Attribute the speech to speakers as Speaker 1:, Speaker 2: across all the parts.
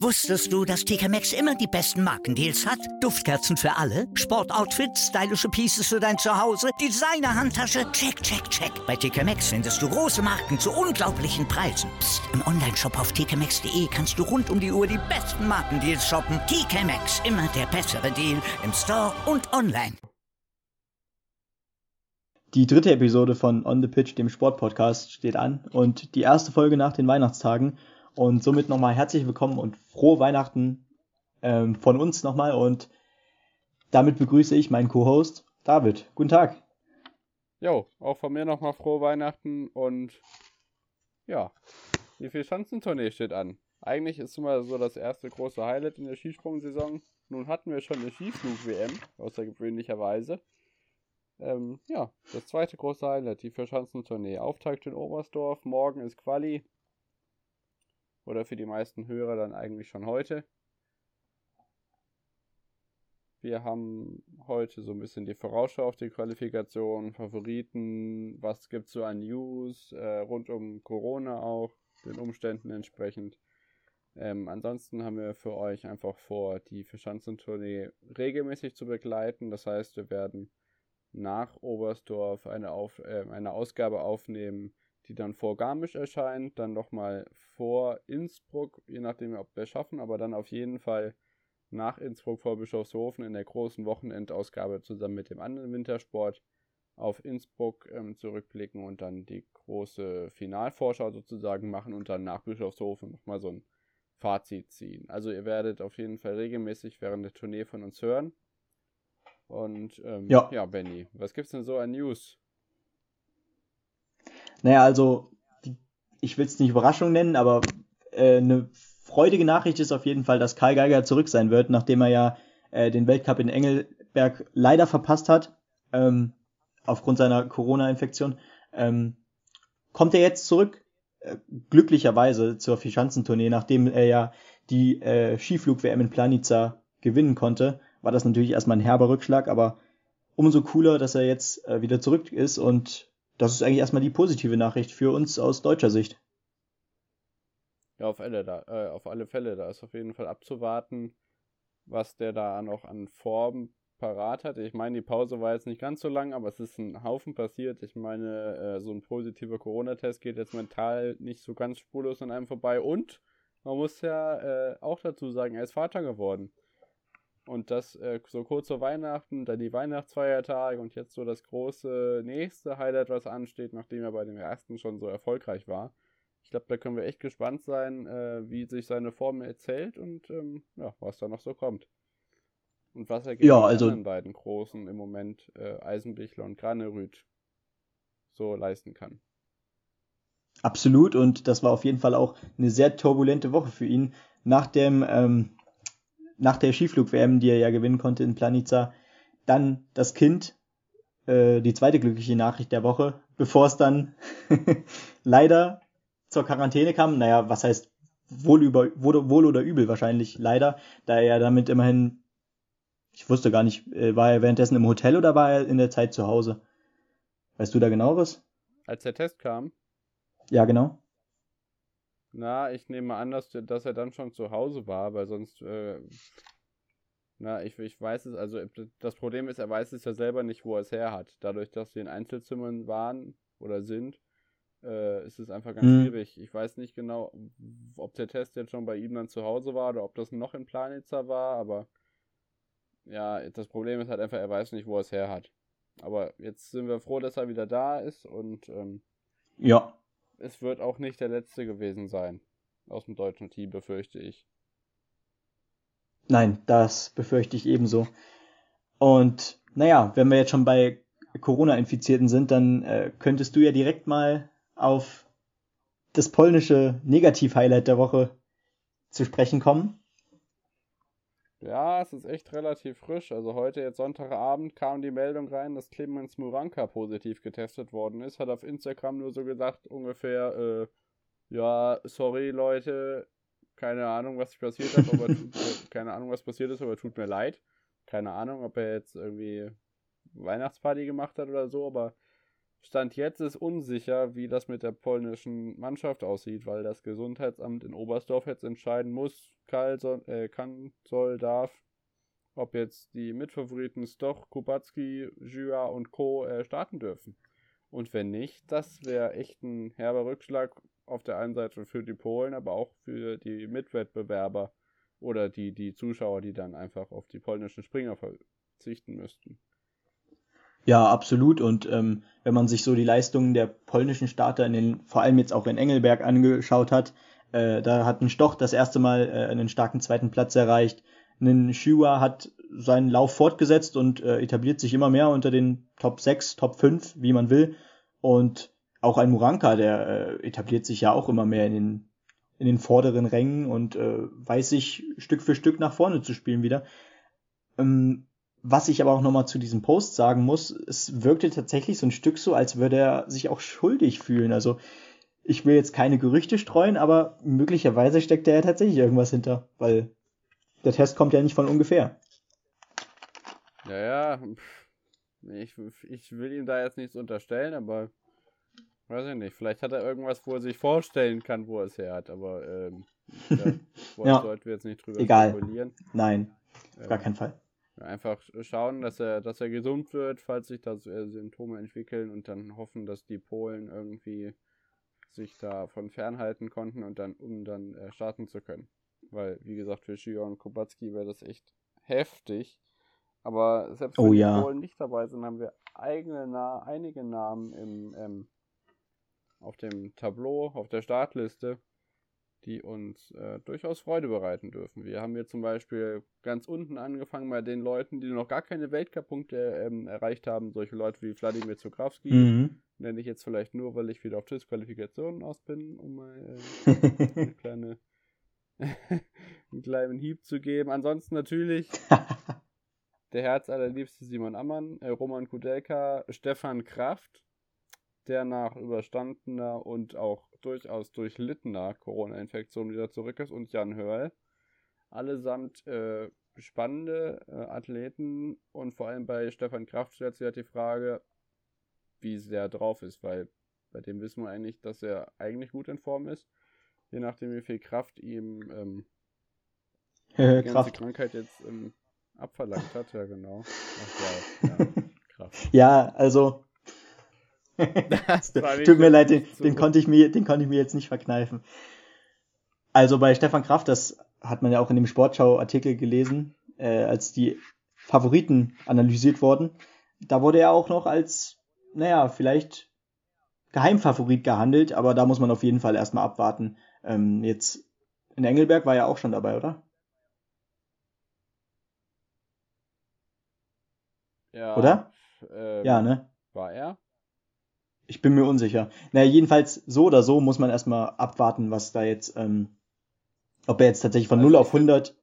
Speaker 1: Wusstest du, dass TK Maxx immer die besten Markendeals hat? Duftkerzen für alle, Sportoutfits, stylische Pieces für dein Zuhause, Designer-Handtasche, check, check, check. Bei TK Maxx findest du große Marken zu unglaublichen Preisen. Psst. im Onlineshop auf tkmaxx.de kannst du rund um die Uhr die besten Markendeals shoppen. TK Maxx, immer der bessere Deal im Store und online.
Speaker 2: Die dritte Episode von On the Pitch, dem Sportpodcast, steht an und die erste Folge nach den Weihnachtstagen. Und somit nochmal herzlich willkommen und frohe Weihnachten ähm, von uns nochmal. Und damit begrüße ich meinen Co-Host David. Guten Tag.
Speaker 3: Jo, auch von mir nochmal frohe Weihnachten und ja, die Vier-Schanzentournee steht an. Eigentlich ist immer so das erste große Highlight in der Skisprung-Saison. Nun hatten wir schon eine Skiflug-WM, außergewöhnlicherweise. Ähm, ja, das zweite große Highlight, die Vier-Schanzentournee. Auftakt in Oberstdorf, morgen ist Quali. Oder für die meisten Hörer dann eigentlich schon heute. Wir haben heute so ein bisschen die Vorausschau auf die Qualifikation, Favoriten, was gibt es so an News, äh, rund um Corona auch, den Umständen entsprechend. Ähm, ansonsten haben wir für euch einfach vor, die Verschanzentournee regelmäßig zu begleiten. Das heißt, wir werden nach Oberstdorf eine, auf, äh, eine Ausgabe aufnehmen, die dann vor Garmisch erscheint, dann nochmal vor Innsbruck, je nachdem, ob wir es schaffen, aber dann auf jeden Fall nach Innsbruck vor Bischofshofen in der großen Wochenendausgabe zusammen mit dem anderen Wintersport auf Innsbruck ähm, zurückblicken und dann die große Finalvorschau sozusagen machen und dann nach Bischofshofen nochmal so ein Fazit ziehen. Also ihr werdet auf jeden Fall regelmäßig während der Tournee von uns hören. Und ähm, ja. ja, Benny, was gibt's denn so an News?
Speaker 2: Naja, also, ich will es nicht Überraschung nennen, aber äh, eine freudige Nachricht ist auf jeden Fall, dass Karl Geiger zurück sein wird, nachdem er ja äh, den Weltcup in Engelberg leider verpasst hat, ähm, aufgrund seiner Corona-Infektion. Ähm, kommt er jetzt zurück, äh, glücklicherweise zur Vierschanzentournee, nachdem er ja die äh, Skiflug-WM in Planica gewinnen konnte, war das natürlich erstmal ein herber Rückschlag, aber umso cooler, dass er jetzt äh, wieder zurück ist und das ist eigentlich erstmal die positive Nachricht für uns aus deutscher Sicht.
Speaker 3: Ja, auf alle, da, äh, auf alle Fälle. Da ist auf jeden Fall abzuwarten, was der da noch an Form parat hat. Ich meine, die Pause war jetzt nicht ganz so lang, aber es ist ein Haufen passiert. Ich meine, äh, so ein positiver Corona-Test geht jetzt mental nicht so ganz spurlos an einem vorbei. Und man muss ja äh, auch dazu sagen, er ist Vater geworden. Und das äh, so kurz vor Weihnachten, dann die Weihnachtsfeiertage und jetzt so das große nächste Highlight, was ansteht, nachdem er bei dem ersten schon so erfolgreich war. Ich glaube, da können wir echt gespannt sein, äh, wie sich seine Form erzählt und ähm, ja, was da noch so kommt. Und was er gegen
Speaker 2: ja, also,
Speaker 3: die beiden großen im Moment, äh, Eisenbichler und Granerüth, so leisten kann.
Speaker 2: Absolut, und das war auf jeden Fall auch eine sehr turbulente Woche für ihn. Nach dem ähm, nach der Skiflug-WM, die er ja gewinnen konnte in Planica, dann das Kind, äh, die zweite glückliche Nachricht der Woche, bevor es dann leider zur Quarantäne kam. Naja, was heißt wohl, über, wohl, wohl oder übel wahrscheinlich leider, da er ja damit immerhin, ich wusste gar nicht, äh, war er währenddessen im Hotel oder war er in der Zeit zu Hause? Weißt du da genaueres?
Speaker 3: Als der Test kam?
Speaker 2: Ja, genau.
Speaker 3: Na, ich nehme an, dass, dass er dann schon zu Hause war, weil sonst, äh, na, ich, ich weiß es, also das Problem ist, er weiß es ja selber nicht, wo er es her hat. Dadurch, dass sie in Einzelzimmern waren oder sind, äh, ist es einfach ganz mhm. schwierig. Ich weiß nicht genau, ob der Test jetzt schon bei ihm dann zu Hause war oder ob das noch in Planitzer war, aber ja, das Problem ist halt einfach, er weiß nicht, wo er es her hat. Aber jetzt sind wir froh, dass er wieder da ist und ähm,
Speaker 2: ja
Speaker 3: es wird auch nicht der letzte gewesen sein. Aus dem deutschen Team, befürchte ich.
Speaker 2: Nein, das befürchte ich ebenso. Und naja, wenn wir jetzt schon bei Corona-Infizierten sind, dann äh, könntest du ja direkt mal auf das polnische Negativ-Highlight der Woche zu sprechen kommen.
Speaker 3: Ja, es ist echt relativ frisch. Also heute, jetzt Sonntagabend, kam die Meldung rein, dass Clemens Muranka positiv getestet worden ist. Hat auf Instagram nur so gesagt, ungefähr, äh, ja, sorry Leute, keine Ahnung, was passiert hat, aber tut, äh, keine Ahnung, was passiert ist, aber tut mir leid. Keine Ahnung, ob er jetzt irgendwie Weihnachtsparty gemacht hat oder so, aber Stand jetzt ist unsicher, wie das mit der polnischen Mannschaft aussieht, weil das Gesundheitsamt in Oberstdorf jetzt entscheiden muss, kann, soll, äh, kann, soll, darf, ob jetzt die Mitfavoriten Stoch, Kubacki, Jua und Co. Äh, starten dürfen. Und wenn nicht, das wäre echt ein herber Rückschlag auf der einen Seite für die Polen, aber auch für die Mitwettbewerber oder die, die Zuschauer, die dann einfach auf die polnischen Springer verzichten müssten.
Speaker 2: Ja, absolut. Und ähm, wenn man sich so die Leistungen der polnischen Starter in den, vor allem jetzt auch in Engelberg angeschaut hat, äh, da hat ein Stoch das erste Mal äh, einen starken zweiten Platz erreicht. Ein Shiwa hat seinen Lauf fortgesetzt und äh, etabliert sich immer mehr unter den Top 6, Top 5, wie man will. Und auch ein Muranka, der äh, etabliert sich ja auch immer mehr in den, in den vorderen Rängen und äh, weiß sich Stück für Stück nach vorne zu spielen wieder. Ähm, was ich aber auch nochmal zu diesem Post sagen muss, es wirkte tatsächlich so ein Stück so, als würde er sich auch schuldig fühlen. Also ich will jetzt keine Gerüchte streuen, aber möglicherweise steckt da ja tatsächlich irgendwas hinter, weil der Test kommt ja nicht von ungefähr.
Speaker 3: Ja, ja. Ich, ich will ihm da jetzt nichts unterstellen, aber weiß ich nicht. Vielleicht hat er irgendwas, wo er sich vorstellen kann, wo er es her hat, aber ähm, ja, ja. sollten wir jetzt nicht drüber
Speaker 2: Egal. spekulieren. Nein, auf ähm, gar keinen Fall.
Speaker 3: Einfach schauen, dass er, dass er gesund wird, falls sich da äh, Symptome entwickeln und dann hoffen, dass die Polen irgendwie sich davon fernhalten konnten und dann, um dann äh, starten zu können. Weil, wie gesagt, für Shion und Kubacki wäre das echt heftig. Aber selbst
Speaker 2: oh,
Speaker 3: wenn
Speaker 2: ja.
Speaker 3: die Polen nicht dabei sind, haben wir eigene Na einige Namen im, ähm, auf dem Tableau, auf der Startliste, die uns äh, durchaus Freude bereiten dürfen. Wir haben hier zum Beispiel ganz unten angefangen bei den Leuten, die noch gar keine Weltcup-Punkte ähm, erreicht haben. Solche Leute wie Wladimir Zukrawski. Mhm. Nenne ich jetzt vielleicht nur, weil ich wieder auf TIS-Qualifikationen aus bin, um mal äh, eine kleine, einen kleinen Hieb zu geben. Ansonsten natürlich der herzallerliebste Simon Ammann, äh, Roman Kudelka, Stefan Kraft, der nach überstandener und auch durchaus durchlittener Corona-Infektion wieder zurück ist und Jan Hörl. Allesamt äh, spannende äh, Athleten und vor allem bei Stefan Kraft stellt sich halt die Frage, wie sehr drauf ist, weil bei dem wissen wir eigentlich, dass er eigentlich gut in Form ist. Je nachdem, wie viel Kraft ihm ähm,
Speaker 2: die
Speaker 3: ganze Krankheit jetzt ähm, abverlangt hat, ja genau. Ach, wow. ja,
Speaker 2: Kraft. ja, also Tut mir leid, den, den, konnte ich mir, den konnte ich mir jetzt nicht verkneifen. Also bei Stefan Kraft, das hat man ja auch in dem Sportschau-Artikel gelesen, äh, als die Favoriten analysiert wurden. Da wurde er auch noch als, naja, vielleicht Geheimfavorit gehandelt, aber da muss man auf jeden Fall erstmal abwarten. Ähm, jetzt in Engelberg war er auch schon dabei, oder?
Speaker 3: Ja.
Speaker 2: Oder?
Speaker 3: Ähm,
Speaker 2: ja, ne?
Speaker 3: War er?
Speaker 2: Ich bin mir unsicher. Naja, jedenfalls so oder so muss man erstmal abwarten, was da jetzt, ähm, ob er jetzt tatsächlich von also 0 auf 100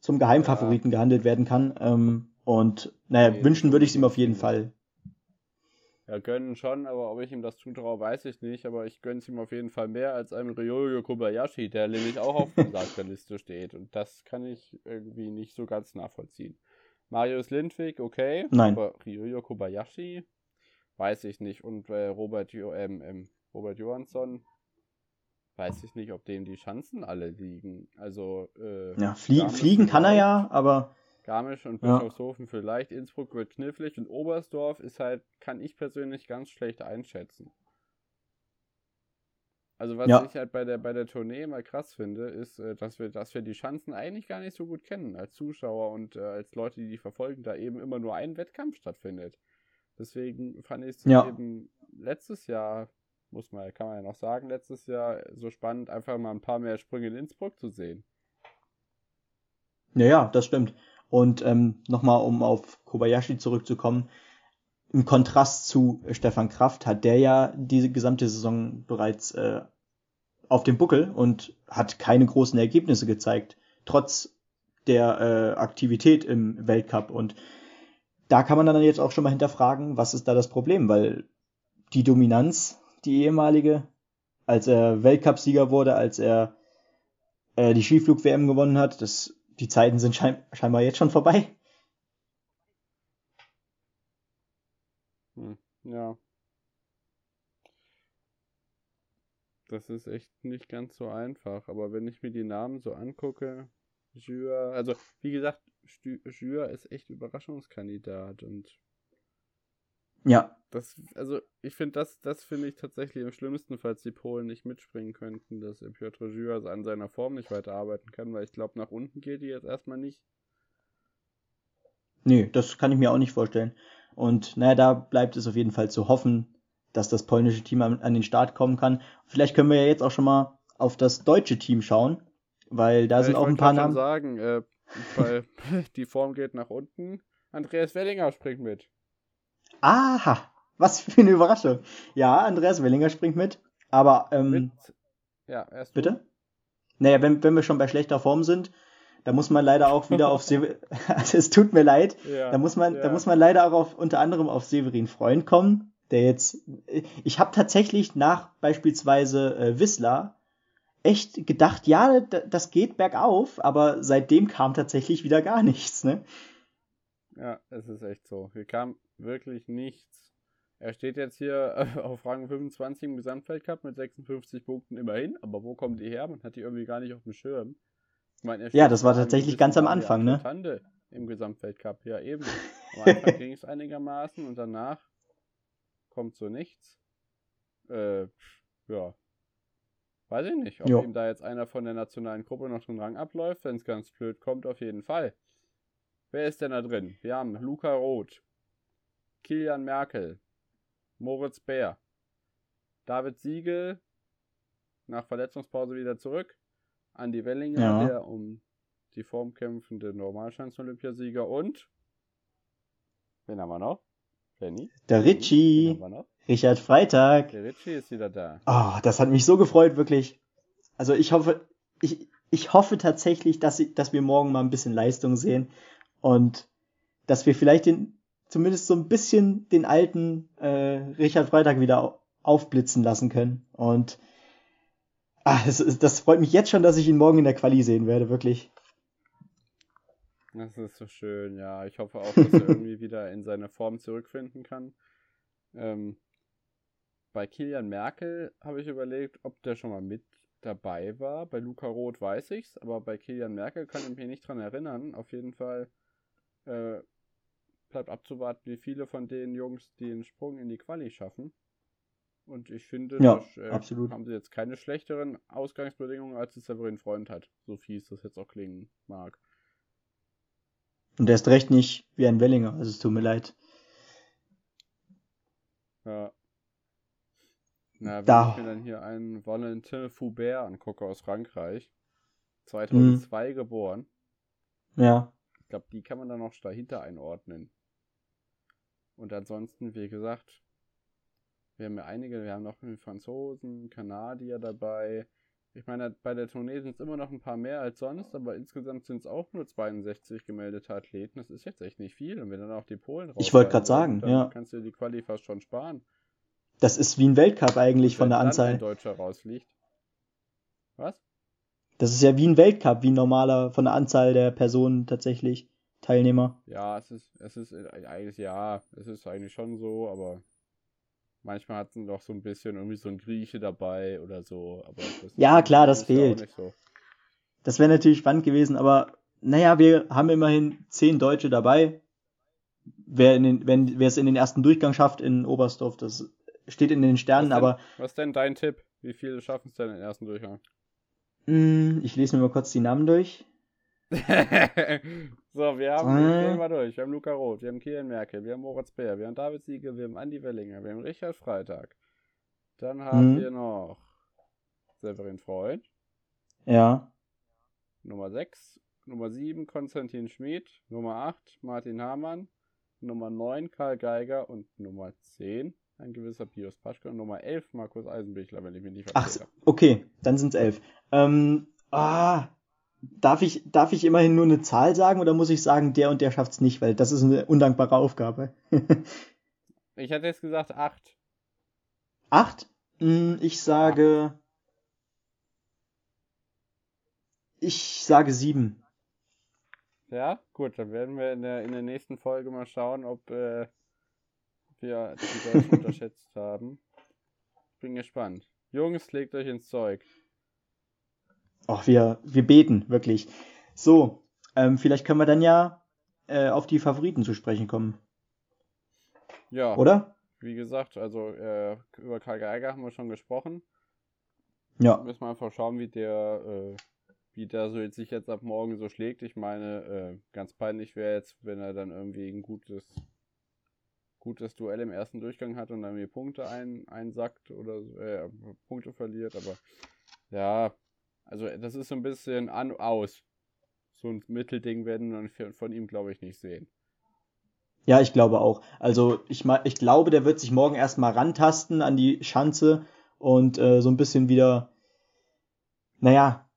Speaker 2: zum Geheimfavoriten ja. gehandelt werden kann. Ähm, und naja, nee, wünschen würde ich es ihm auf jeden Fall.
Speaker 3: Ja, gönnen schon, aber ob ich ihm das zutraue, weiß ich nicht. Aber ich gönne es ihm auf jeden Fall mehr als einem Ryoyo Kobayashi, der nämlich auch auf der Liste steht. Und das kann ich irgendwie nicht so ganz nachvollziehen. Marius Lindwig, okay.
Speaker 2: Nein.
Speaker 3: Aber Ryoyo Kobayashi, weiß ich nicht. Und äh, Robert, jo ähm, ähm, Robert Johansson, weiß ich nicht, ob dem die Chancen alle liegen. Also, äh,
Speaker 2: ja, flie fliegen kann er ja, aber.
Speaker 3: Garmisch und Bischofshofen ja. vielleicht, Innsbruck wird knifflig und Oberstdorf ist halt, kann ich persönlich ganz schlecht einschätzen. Also was ja. ich halt bei der bei der Tournee immer krass finde, ist, äh, dass wir, dass wir die Chancen eigentlich gar nicht so gut kennen als Zuschauer und äh, als Leute, die die verfolgen, da eben immer nur ein Wettkampf stattfindet. Deswegen fand ich es ja. eben letztes Jahr, muss man, kann man ja noch sagen, letztes Jahr so spannend, einfach mal ein paar mehr Sprünge in Innsbruck zu sehen.
Speaker 2: Ja, ja, das stimmt. Und ähm, nochmal, um auf Kobayashi zurückzukommen, im Kontrast zu Stefan Kraft hat der ja diese gesamte Saison bereits äh, auf dem Buckel und hat keine großen Ergebnisse gezeigt, trotz der äh, Aktivität im Weltcup. Und da kann man dann jetzt auch schon mal hinterfragen, was ist da das Problem, weil die Dominanz, die ehemalige, als er Weltcupsieger wurde, als er äh, die Skiflug-WM gewonnen hat, das, die Zeiten sind schein scheinbar jetzt schon vorbei.
Speaker 3: Hm, ja. Das ist echt nicht ganz so einfach. Aber wenn ich mir die Namen so angucke, Jure, also wie gesagt, Jure ist echt Überraschungskandidat und
Speaker 2: ja.
Speaker 3: Das, also ich finde das, das finde ich tatsächlich am schlimmsten, falls die Polen nicht mitspringen könnten, dass Piotr Jura an seiner Form nicht weiterarbeiten kann, weil ich glaube, nach unten geht die jetzt erstmal nicht.
Speaker 2: Nö, das kann ich mir auch nicht vorstellen. Und naja, da bleibt es auf jeden Fall zu hoffen, dass das polnische Team an, an den Start kommen kann. Vielleicht können wir ja jetzt auch schon mal auf das deutsche Team schauen, weil da ja, sind auch ein paar Namen.
Speaker 3: Ich sagen, äh, weil die Form geht nach unten. Andreas Wellinger springt mit.
Speaker 2: Aha, was für eine Überraschung. Ja, Andreas Wellinger springt mit, aber ähm, mit?
Speaker 3: Ja, erst
Speaker 2: bitte. Naja, wenn, wenn wir schon bei schlechter Form sind, da muss man leider auch wieder auf Se also es tut mir leid, ja, da muss man, ja. da muss man leider auch auf unter anderem auf Severin Freund kommen, der jetzt, ich habe tatsächlich nach beispielsweise äh, Wissler echt gedacht, ja, das geht bergauf, aber seitdem kam tatsächlich wieder gar nichts, ne?
Speaker 3: Ja, es ist echt so. Hier kam wirklich nichts. Er steht jetzt hier auf Rang 25 im Gesamtweltcup mit 56 Punkten immerhin, aber wo kommen die her? Man hat die irgendwie gar nicht auf dem Schirm.
Speaker 2: Meine, ja, das war tatsächlich ganz am Anfang, ne?
Speaker 3: Tande im Gesamtweltcup, ja eben. Am Anfang ging es einigermaßen und danach kommt so nichts. Äh, ja. Weiß ich nicht, ob jo. ihm da jetzt einer von der nationalen Gruppe noch den Rang abläuft. Wenn es ganz blöd kommt, auf jeden Fall. Wer ist denn da drin? Wir haben Luca Roth, Kilian Merkel, Moritz Bär, David Siegel, nach Verletzungspause wieder zurück, Andi Wellinger, ja. der um die Form kämpfende Normalschanzen-Olympiasieger und wen haben wir noch?
Speaker 2: Benny? Der Ritchie. Richard Freitag.
Speaker 3: Der Ritchie ist wieder da.
Speaker 2: Oh, das hat mich so gefreut, wirklich. Also ich hoffe, ich, ich hoffe tatsächlich, dass, ich, dass wir morgen mal ein bisschen Leistung sehen und dass wir vielleicht den, zumindest so ein bisschen den alten äh, Richard Freitag wieder aufblitzen lassen können. Und ah, das, das freut mich jetzt schon, dass ich ihn morgen in der Quali sehen werde, wirklich.
Speaker 3: Das ist so schön, ja. Ich hoffe auch, dass er irgendwie wieder in seine Form zurückfinden kann. Ähm, bei Kilian Merkel habe ich überlegt, ob der schon mal mit dabei war. Bei Luca Roth weiß ich's, aber bei Kilian Merkel kann ich mich nicht dran erinnern. Auf jeden Fall äh, bleibt abzuwarten, wie viele von den Jungs den Sprung in die Quali schaffen. Und ich finde,
Speaker 2: ja, das, äh, absolut.
Speaker 3: haben sie jetzt keine schlechteren Ausgangsbedingungen, als es Severin Freund hat. So fies das jetzt auch klingen mag.
Speaker 2: Und der ist recht nicht wie ein Wellinger, also es tut mir leid.
Speaker 3: Ja. Na, wenn da. ich mir dann hier einen Valentin Foubert angucke aus Frankreich, 2002 mhm. geboren.
Speaker 2: Ja.
Speaker 3: Ich glaube, die kann man dann noch dahinter einordnen. Und ansonsten, wie gesagt, wir haben ja einige, wir haben noch einen Franzosen, Kanadier dabei. Ich meine, bei der Tournee sind es immer noch ein paar mehr als sonst, aber insgesamt sind es auch nur 62 gemeldete Athleten. Das ist jetzt echt nicht viel. Und wenn dann auch die Polen
Speaker 2: raus. Ich wollte gerade sagen,
Speaker 3: dann
Speaker 2: ja.
Speaker 3: kannst du die Quali fast schon sparen.
Speaker 2: Das ist wie ein Weltcup eigentlich von der Anzahl. Wenn
Speaker 3: ein Deutscher rausfliegt. Was?
Speaker 2: Das ist ja wie ein Weltcup, wie ein normaler von der Anzahl der Personen tatsächlich Teilnehmer.
Speaker 3: Ja, es ist, es ist eigentlich, ja, es ist eigentlich schon so, aber manchmal hat es doch so ein bisschen irgendwie so ein Grieche dabei oder so. Aber
Speaker 2: ja, klar, das fehlt. So. Das wäre natürlich spannend gewesen, aber naja, wir haben immerhin zehn Deutsche dabei. Wer, in den, wenn, wer es in den ersten Durchgang schafft in Oberstdorf, das steht in den Sternen,
Speaker 3: was
Speaker 2: denn, aber.
Speaker 3: Was ist denn dein Tipp? Wie viele schaffen es denn in den ersten Durchgang?
Speaker 2: Hm, ich lese mir mal kurz die Namen durch.
Speaker 3: so, wir haben, äh. gehen mal durch. Wir haben Luca Roth, wir haben Kilian Merkel, wir haben Moritz Bär, wir haben David Siegel, wir haben Andi Wellinger, wir haben Richard Freitag. Dann haben mhm. wir noch Severin Freund.
Speaker 2: Ja.
Speaker 3: Nummer 6. Nummer 7 Konstantin Schmid. Nummer 8 Martin Hamann. Nummer 9 Karl Geiger und Nummer 10 ein gewisser Pius Paschke und Nummer 11 Markus Eisenbichler, wenn ich mich nicht
Speaker 2: verstehe. Ach, okay, dann sind es 11. Ähm, ah, darf ich, darf ich immerhin nur eine Zahl sagen oder muss ich sagen, der und der schafft es nicht, weil das ist eine undankbare Aufgabe.
Speaker 3: ich hatte jetzt gesagt 8.
Speaker 2: 8? Hm, ich sage. 8. Ich sage 7.
Speaker 3: Ja, gut, dann werden wir in der, in der nächsten Folge mal schauen, ob äh, wir die Deutschen unterschätzt haben. Bin gespannt. Jungs, legt euch ins Zeug.
Speaker 2: Ach, wir, wir beten, wirklich. So, ähm, vielleicht können wir dann ja äh, auf die Favoriten zu sprechen kommen.
Speaker 3: Ja.
Speaker 2: Oder?
Speaker 3: Wie gesagt, also äh, über Karl Geiger haben wir schon gesprochen.
Speaker 2: Ja.
Speaker 3: Müssen wir einfach schauen, wie der, äh, wie der so jetzt sich jetzt ab morgen so schlägt. Ich meine, äh, ganz peinlich wäre jetzt, wenn er dann irgendwie ein gutes, gutes Duell im ersten Durchgang hat und dann irgendwie Punkte ein, einsackt oder äh, Punkte verliert, aber ja, also das ist so ein bisschen an aus. So ein Mittelding werden wir von ihm, glaube ich, nicht sehen.
Speaker 2: Ja, ich glaube auch. Also ich, ich glaube, der wird sich morgen erstmal rantasten an die Schanze und äh, so ein bisschen wieder, naja,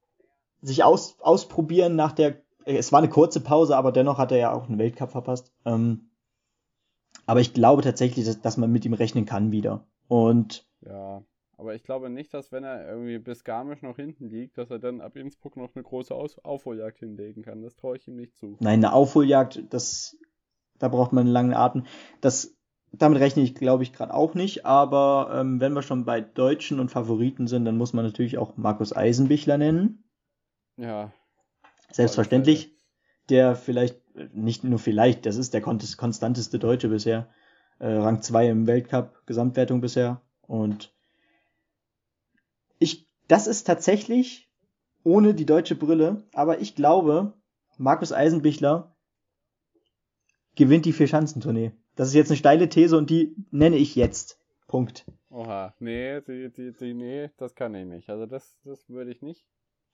Speaker 2: sich aus, ausprobieren nach der. Es war eine kurze Pause, aber dennoch hat er ja auch einen Weltcup verpasst. Ähm, aber ich glaube tatsächlich, dass, dass man mit ihm rechnen kann wieder. Und
Speaker 3: ja, aber ich glaube nicht, dass wenn er irgendwie bis Garmisch noch hinten liegt, dass er dann ab Innsbruck noch eine große Aus Aufholjagd hinlegen kann. Das traue ich ihm nicht zu.
Speaker 2: Nein, eine Aufholjagd, das, da braucht man einen langen Atem. Das, damit rechne ich, glaube ich, gerade auch nicht. Aber ähm, wenn wir schon bei Deutschen und Favoriten sind, dann muss man natürlich auch Markus Eisenbichler nennen.
Speaker 3: Ja.
Speaker 2: Selbstverständlich. Der vielleicht, nicht nur vielleicht, das ist der konstanteste Deutsche bisher. Äh, Rang 2 im Weltcup, Gesamtwertung bisher. Und ich, das ist tatsächlich ohne die deutsche Brille, aber ich glaube, Markus Eisenbichler gewinnt die Vier-Schanzentournee. Das ist jetzt eine steile These und die nenne ich jetzt. Punkt.
Speaker 3: Oha, nee, die, die, die, nee, das kann ich nicht. Also das, das würde ich nicht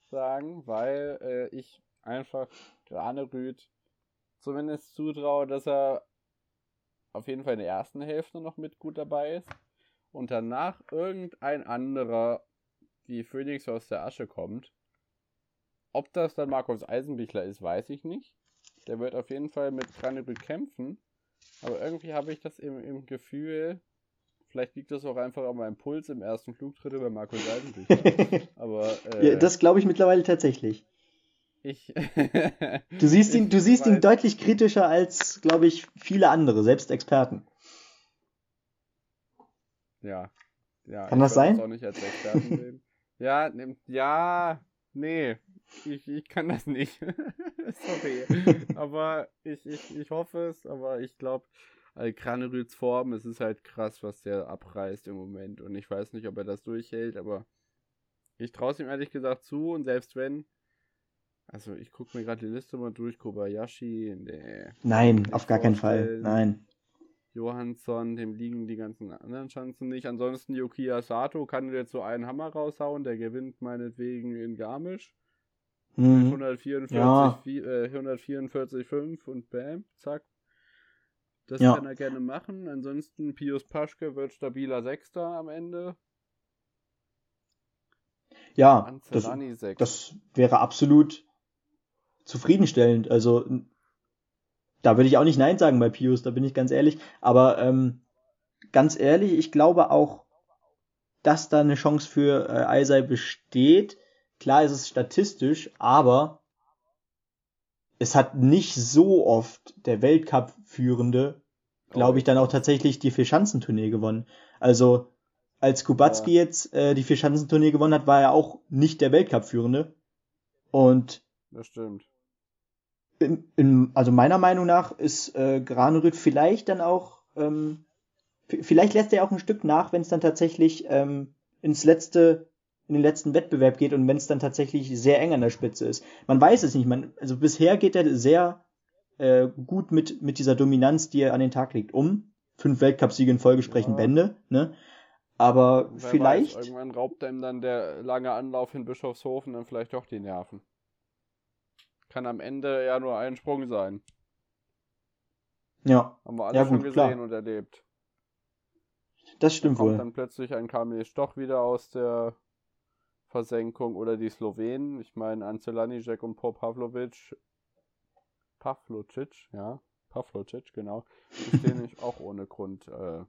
Speaker 3: sagen, weil äh, ich einfach Granerüth zumindest zutraue, dass er auf jeden Fall in der ersten Hälfte noch mit gut dabei ist und danach irgendein anderer die Phoenix aus der Asche kommt. Ob das dann Markus Eisenbichler ist, weiß ich nicht. Der wird auf jeden Fall mit Granerüth kämpfen. Aber irgendwie habe ich das im, im Gefühl, vielleicht liegt das auch einfach an meinem Puls im ersten Flugtritt bei Markus Eisenbichler. Aber,
Speaker 2: äh, ja, das glaube ich mittlerweile tatsächlich.
Speaker 3: Ich.
Speaker 2: du siehst ihn, du siehst ihn deutlich kritischer als, glaube ich, viele andere, selbst Experten.
Speaker 3: Ja. ja
Speaker 2: Kann das sein?
Speaker 3: Ja, ne, ja, nee, ich, ich kann das nicht. Sorry. aber ich, ich, ich hoffe es, aber ich glaube, Kranerüts Form, es ist halt krass, was der abreißt im Moment. Und ich weiß nicht, ob er das durchhält, aber ich traue es ihm ehrlich gesagt zu und selbst wenn. Also ich gucke mir gerade die Liste mal durch, Kobayashi, nee.
Speaker 2: Nein, auf gar keinen Fall. Nein.
Speaker 3: Johansson, dem liegen die ganzen anderen Chancen nicht. Ansonsten Yukiya Sato kann jetzt so einen Hammer raushauen, der gewinnt meinetwegen in Garmisch.
Speaker 2: Mhm.
Speaker 3: 144, ja. äh, 144,5 und bam, zack. Das ja. kann er gerne machen. Ansonsten Pius Paschke wird stabiler Sechster am Ende.
Speaker 2: Ja, das, das wäre absolut zufriedenstellend. Also da würde ich auch nicht Nein sagen bei Pius, da bin ich ganz ehrlich. Aber ähm, ganz ehrlich, ich glaube auch, dass da eine Chance für äh, Eisei besteht. Klar ist es statistisch, aber es hat nicht so oft der Weltcup-Führende, glaube ich, dann auch tatsächlich die Vierschanzentournee gewonnen. Also als Kubacki ja. jetzt äh, die Vierschanzentournee gewonnen hat, war er auch nicht der Weltcup-Führende. Und
Speaker 3: das stimmt
Speaker 2: in, in, also meiner Meinung nach ist äh, Granerüth vielleicht dann auch, ähm, vielleicht lässt er auch ein Stück nach, wenn es dann tatsächlich ähm, ins letzte, in den letzten Wettbewerb geht und wenn es dann tatsächlich sehr eng an der Spitze ist. Man weiß es nicht. Man, also bisher geht er sehr äh, gut mit, mit dieser Dominanz, die er an den Tag legt, um. Fünf Weltcupsiege in Folge sprechen ja. Bände, ne? Aber Wer vielleicht.
Speaker 3: Weiß, irgendwann raubt ihm dann der lange Anlauf in Bischofshofen dann vielleicht doch die Nerven. Kann am Ende ja nur ein Sprung sein.
Speaker 2: Ja.
Speaker 3: Haben wir alle
Speaker 2: ja,
Speaker 3: schon
Speaker 2: gut,
Speaker 3: gesehen
Speaker 2: klar.
Speaker 3: und erlebt.
Speaker 2: Das stimmt wohl.
Speaker 3: Kommt dann plötzlich ein Kamil Stoch wieder aus der Versenkung oder die Slowenen. Ich meine, Ancelanijek und Paul Pavlovic. Pavlocic, ja. Pavlocic, genau. Die stehen nicht auch ohne Grund äh,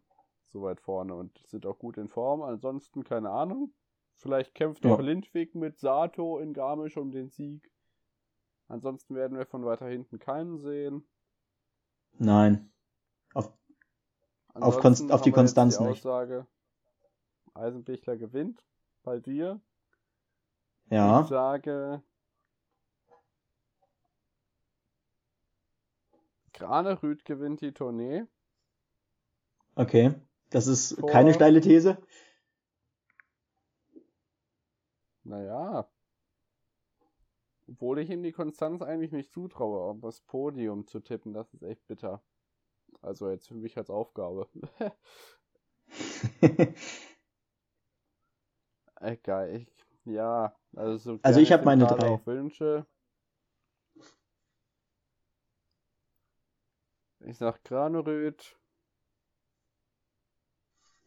Speaker 3: so weit vorne und sind auch gut in Form. Ansonsten keine Ahnung. Vielleicht kämpft
Speaker 2: Ja.
Speaker 3: auch Lindwig mit Sato in Garmisch um den Sieg. Ansonsten werden wir von weiter hinten keinen sehen.
Speaker 2: Nein. Auf, Auf Konst- auf die Konstanz
Speaker 3: die
Speaker 2: nicht.
Speaker 3: Aussage, Eisenbichler gewinnt. bei dir.
Speaker 2: Ja.
Speaker 3: Ich sage. Granerüth gewinnt die Tournee.
Speaker 2: Okay. Das ist
Speaker 3: Vor-
Speaker 2: keine steile These.
Speaker 3: Naja. Obwohl ich ihm die Konstanz eigentlich nicht zutraue, um das Podium zu tippen, das ist echt bitter. Also jetzt für mich als Aufgabe. Egal, ich, ja, also so
Speaker 2: Also ich hab
Speaker 3: mir
Speaker 2: meine drei.
Speaker 3: wünsche. Ich sag Graneröd.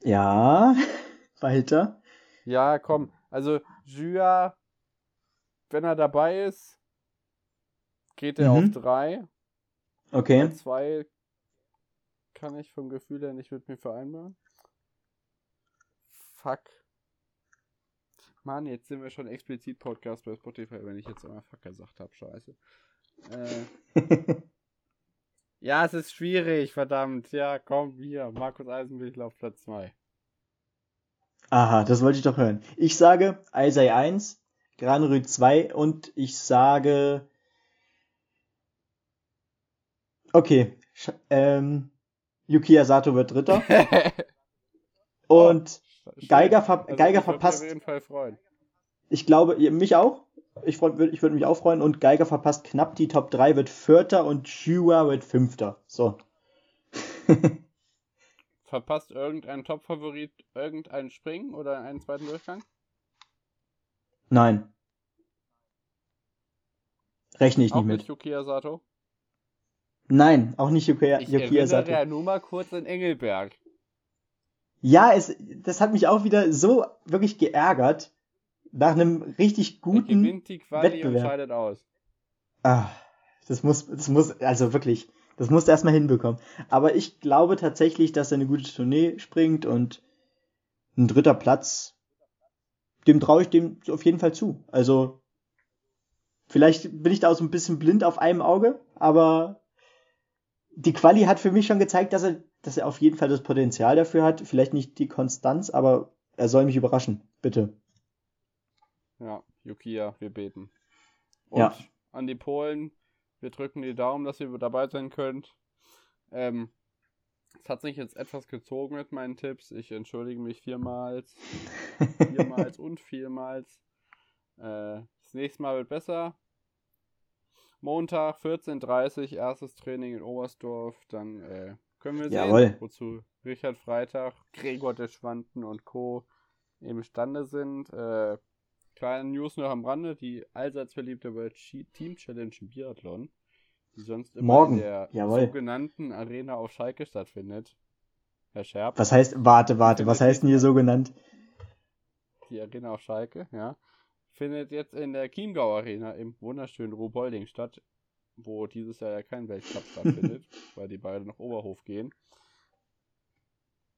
Speaker 2: ja. Weiter.
Speaker 3: Ja, komm, also Jua, wenn er dabei ist, geht er
Speaker 2: Mhm.
Speaker 3: auf drei.
Speaker 2: Okay.
Speaker 3: Bei zwei kann ich vom Gefühl her nicht mit mir vereinbaren. Fuck. Mann, jetzt sind wir schon explizit Podcast bei Spotify, wenn ich jetzt einmal Fuck gesagt habe. Scheiße. Äh, ja, es ist schwierig, verdammt. Ja, komm, hier. Markus Eisenbichler auf Platz 2.
Speaker 2: Aha, das wollte ich doch hören. Ich sage Eisei 1, Granerüt 2 und ich sage. Okay. Sch ähm, Yukiya Sato wird Dritter. Und Geiger, ver
Speaker 3: Also,
Speaker 2: Geiger
Speaker 3: ich würd mich
Speaker 2: verpasst.
Speaker 3: auf jeden Fall freuen.
Speaker 2: Ich glaube, mich auch. Ich, freu- ich würde mich auch freuen. Und Geiger verpasst knapp die Top 3, wird Vierter und Chua wird Fünfter. So.
Speaker 3: Verpasst irgendein Top-Favorit irgendein Springen oder einen zweiten Durchgang?
Speaker 2: Nein. Rechne ich
Speaker 3: Auch
Speaker 2: nicht
Speaker 3: mit
Speaker 2: mit.
Speaker 3: Yukiya Sato?
Speaker 2: Nein, auch nicht Yukiya,
Speaker 3: Ich
Speaker 2: Yukiya
Speaker 3: erinnere
Speaker 2: Sato.
Speaker 3: ja nur mal kurz an Engelberg.
Speaker 2: Ja, es, das hat mich auch wieder so wirklich geärgert. Nach einem richtig
Speaker 3: Er
Speaker 2: guten.
Speaker 3: gewinnt die Quali und
Speaker 2: Wettbewerb.
Speaker 3: scheidet aus.
Speaker 2: Ah, das muss, das muss, also wirklich, das musst du erstmal hinbekommen. Aber ich glaube tatsächlich, dass er eine gute Tournee springt und ein dritter Platz, dem traue ich dem auf jeden Fall zu. Also, vielleicht bin ich da auch so ein bisschen blind auf einem Auge, aber die Quali hat für mich schon gezeigt, dass er, dass er auf jeden Fall das Potenzial dafür hat. Vielleicht nicht die Konstanz, aber er soll mich überraschen. Bitte.
Speaker 3: Ja, Yukiya, wir beten. Und
Speaker 2: Ja.
Speaker 3: an die Polen, wir drücken die Daumen, dass ihr dabei sein könnt. Ähm, es hat sich jetzt etwas gezogen mit meinen Tipps. Ich entschuldige mich viermals, viermals und vielmals. Äh, das nächste Mal wird besser. Montag 14.30 Uhr, erstes Training in Oberstdorf. Dann äh, können wir sehen,
Speaker 2: Jawohl.
Speaker 3: wozu Richard Freitag, Gregor Deschwanden und Co. imstande sind. Äh, kleine News noch am Rande, die allseits beliebte World Team Challenge im Biathlon, die sonst immer
Speaker 2: Morgen,
Speaker 3: in der
Speaker 2: jawohl.
Speaker 3: sogenannten Arena auf Schalke stattfindet. Herr Scherb,
Speaker 2: Was heißt, warte, warte, was heißt denn hier so genannt?
Speaker 3: die Arena auf Schalke, ja, findet jetzt in der Chiemgau Arena im wunderschönen Ruhpolding statt, wo dieses Jahr ja kein Weltcup stattfindet, weil die beide nach Oberhof gehen.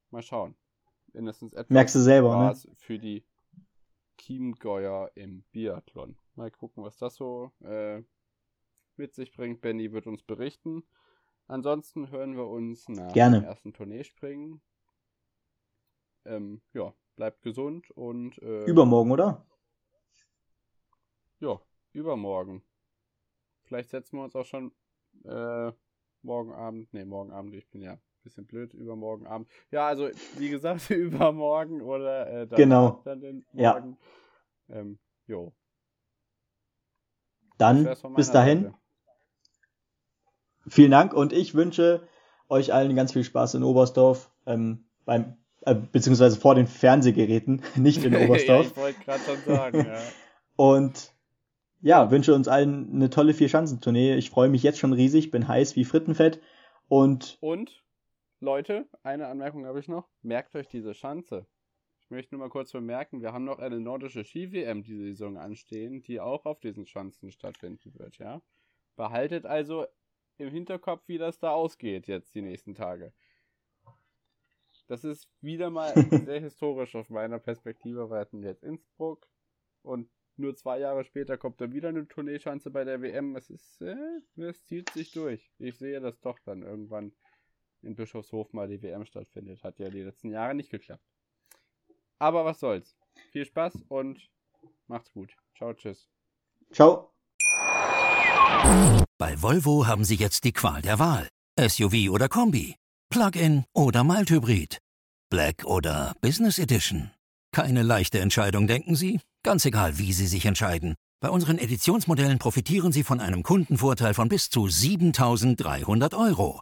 Speaker 3: Mal schauen. Mindestens etwas
Speaker 2: Merkst du selber, ne?
Speaker 3: Für die Chiemgauer im Biathlon. Mal gucken, was das so äh, mit sich bringt. Benny wird uns berichten. Ansonsten hören wir uns nach
Speaker 2: Gerne.
Speaker 3: dem ersten Tourneespringen. Ähm, ja, bleibt gesund und äh,
Speaker 2: Übermorgen, oder?
Speaker 3: ja, übermorgen. Vielleicht setzen wir uns auch schon äh, morgen Abend. Ne, morgen Abend, ich bin ja ein bisschen blöd, übermorgen Abend. Ja, also wie gesagt, übermorgen oder äh, danach
Speaker 2: Genau.
Speaker 3: dann den
Speaker 2: Ja.
Speaker 3: morgen. Ähm, jo.
Speaker 2: Dann bis dahin.
Speaker 3: Seite.
Speaker 2: Vielen Dank und ich wünsche euch allen ganz viel Spaß in Oberstdorf, ähm, beim, äh, beziehungsweise vor den Fernsehgeräten, nicht in
Speaker 3: ja,
Speaker 2: Oberstdorf.
Speaker 3: ich wollte gerade schon sagen, ja.
Speaker 2: Und ja, wünsche uns allen eine tolle Vierschanzentournee. Ich freue mich jetzt schon riesig, bin heiß wie Frittenfett und
Speaker 3: Und, Leute, eine Anmerkung habe ich noch. Merkt euch diese Schanze. Ich möchte nur mal kurz bemerken, wir haben noch eine nordische Ski-WM diese Saison anstehen, die auch auf diesen Schanzen stattfinden wird, ja. Behaltet also im Hinterkopf, wie das da ausgeht jetzt die nächsten Tage. Das ist wieder mal sehr historisch aus meiner Perspektive. Wir hatten jetzt Innsbruck und nur zwei Jahre später kommt dann wieder eine Tourneeschanze bei der WM. Es ist, äh, es zieht sich durch. Ich sehe das doch dann irgendwann in Bischofshof mal die WM stattfindet. Hat ja die letzten Jahre nicht geklappt. Aber was soll's. Viel Spaß und macht's gut. Ciao, tschüss.
Speaker 2: Ciao.
Speaker 4: Bei Volvo haben Sie jetzt die Qual der Wahl. SUV oder Kombi, Plug-in oder Mild-Hybrid, Black oder Business Edition. Keine leichte Entscheidung, denken Sie? Ganz egal, wie Sie sich entscheiden. Bei unseren Editionsmodellen profitieren Sie von einem Kundenvorteil von bis zu 7300 Euro.